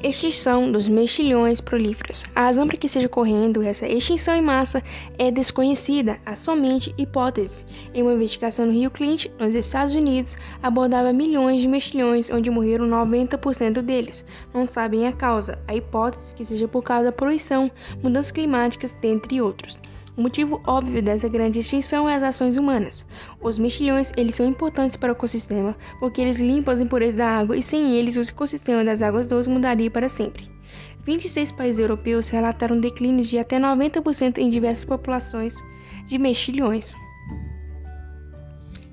Extinção dos mexilhões prolíferos. A razão para que esteja ocorrendo essa extinção em massa é desconhecida, há somente hipóteses. Em uma investigação no Rio Clint, nos Estados Unidos, abordava milhões de mexilhões, onde morreram 90% deles. Não sabem a causa. A hipótese que seja por causa da poluição, mudanças climáticas, dentre outros. O motivo óbvio dessa grande extinção é as ações humanas. Os mexilhões eles são importantes para o ecossistema porque eles limpam as impurezas da água e sem eles o ecossistema das águas doces mudaria para sempre. 26 países europeus relataram declínios de até 90% em diversas populações de mexilhões.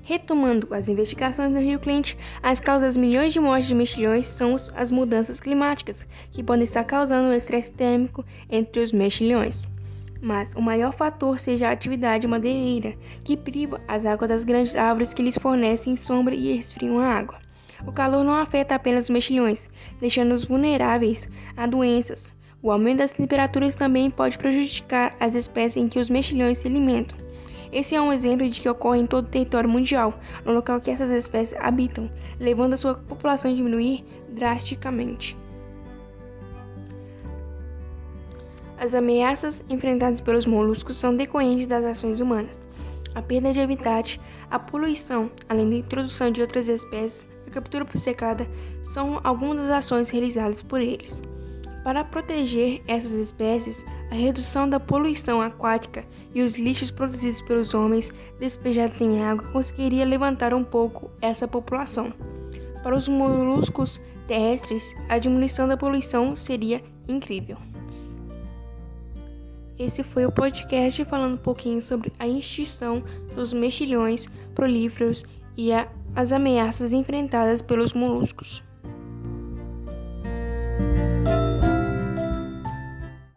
Retomando as investigações no Rio Clint, as causas das milhões de mortes de mexilhões são as mudanças climáticas, que podem estar causando o estresse térmico entre os mexilhões mas o maior fator seja a atividade madeireira, que priva as águas das grandes árvores que lhes fornecem sombra e resfriam a água. O calor não afeta apenas os mexilhões, deixando-os vulneráveis a doenças. O aumento das temperaturas também pode prejudicar as espécies em que os mexilhões se alimentam. Esse é um exemplo de que ocorre em todo o território mundial, no local que essas espécies habitam, levando a sua população a diminuir drasticamente. As ameaças enfrentadas pelos moluscos são decorrentes das ações humanas. A perda de habitat, a poluição, além da introdução de outras espécies, a captura por secada, são algumas das ações realizadas por eles. Para proteger essas espécies, a redução da poluição aquática e os lixos produzidos pelos homens despejados em água conseguiria levantar um pouco essa população. Para os moluscos terrestres, a diminuição da poluição seria incrível. Esse foi o podcast falando um pouquinho sobre a extinção dos mexilhões prolíferos e a, as ameaças enfrentadas pelos moluscos.